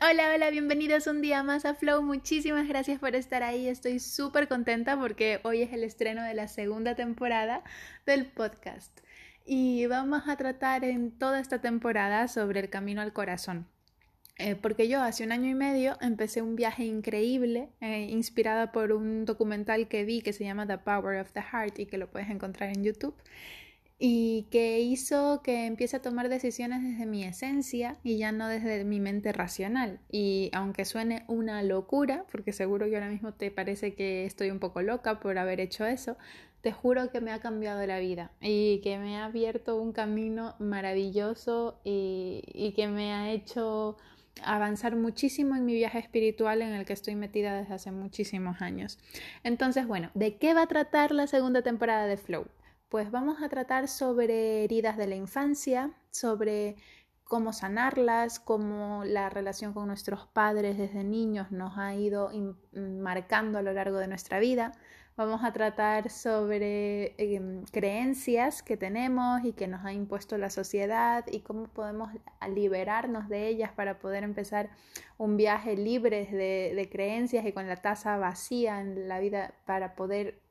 Hola, hola, bienvenidos un día más a Flow. Muchísimas gracias por estar ahí. Estoy súper contenta porque hoy es el estreno de la segunda temporada del podcast. Y vamos a tratar en toda esta temporada sobre el camino al corazón. Eh, porque yo hace un año y medio empecé un viaje increíble, eh, inspirada por un documental que vi que se llama The Power of the Heart y que lo puedes encontrar en YouTube y que hizo que empiece a tomar decisiones desde mi esencia y ya no desde mi mente racional. Y aunque suene una locura, porque seguro que ahora mismo te parece que estoy un poco loca por haber hecho eso, te juro que me ha cambiado la vida y que me ha abierto un camino maravilloso y, y que me ha hecho avanzar muchísimo en mi viaje espiritual en el que estoy metida desde hace muchísimos años. Entonces, bueno, ¿de qué va a tratar la segunda temporada de Flow? Pues vamos a tratar sobre heridas de la infancia, sobre cómo sanarlas, cómo la relación con nuestros padres desde niños nos ha ido marcando a lo largo de nuestra vida. Vamos a tratar sobre em, creencias que tenemos y que nos ha impuesto la sociedad y cómo podemos liberarnos de ellas para poder empezar un viaje libre de, de creencias y con la taza vacía en la vida para poder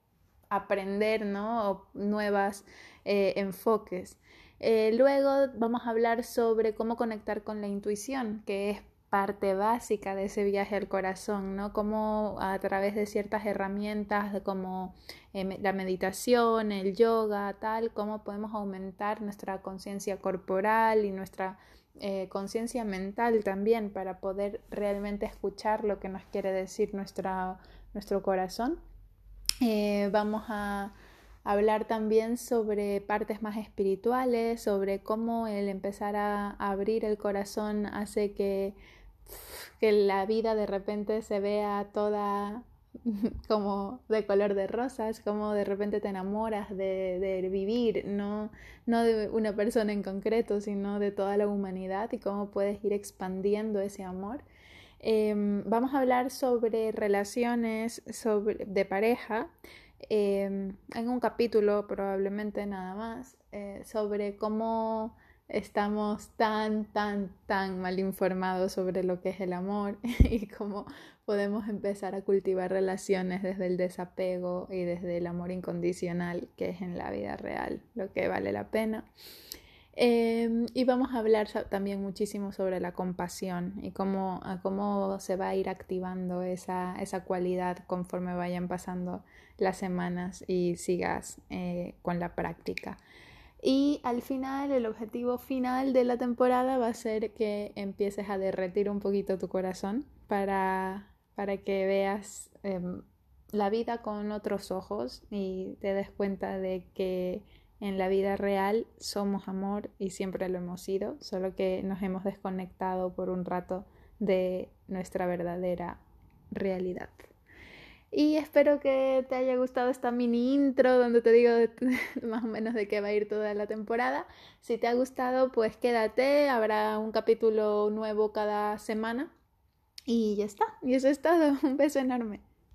aprender ¿no? nuevas eh, enfoques. Eh, luego vamos a hablar sobre cómo conectar con la intuición, que es parte básica de ese viaje al corazón, ¿no? Cómo a través de ciertas herramientas como eh, la meditación, el yoga, tal, cómo podemos aumentar nuestra conciencia corporal y nuestra conciencia mental también para poder realmente escuchar lo que nos quiere decir nuestro corazón. Eh, vamos a hablar también sobre partes más espirituales, sobre cómo el empezar a abrir el corazón hace que, que la vida de repente se vea toda como de color de rosas, como de repente te enamoras de, de, vivir, no, no de una persona en concreto, sino de toda la humanidad y cómo puedes ir expandiendo ese amor. Em, vamos a hablar sobre relaciones sobre, de pareja em, en un capítulo probablemente nada más eh, sobre cómo estamos tan, tan, tan mal informados sobre lo que es el amor y cómo podemos empezar a cultivar relaciones desde el desapego y desde el amor incondicional que es en la vida real lo que vale la pena. Em, y vamos a hablar también muchísimo sobre la compasión y cómo, cómo se va a ir activando esa, esa, cualidad conforme vayan pasando las semanas y sigas eh, con la práctica. Y al final, el objetivo final de la temporada va a ser que empieces a derretir un poquito tu corazón para, para que veas em, la vida con otros ojos y te des cuenta de que en la vida real somos amor y siempre lo hemos sido, solo que nos hemos desconectado por un rato de nuestra verdadera realidad. Y espero que te haya gustado esta mini intro donde te digo más o menos de qué va a ir toda la temporada. Si te ha gustado, pues quédate, habrá un capítulo nuevo cada semana. Y ya está, y eso es todo. Un beso enorme.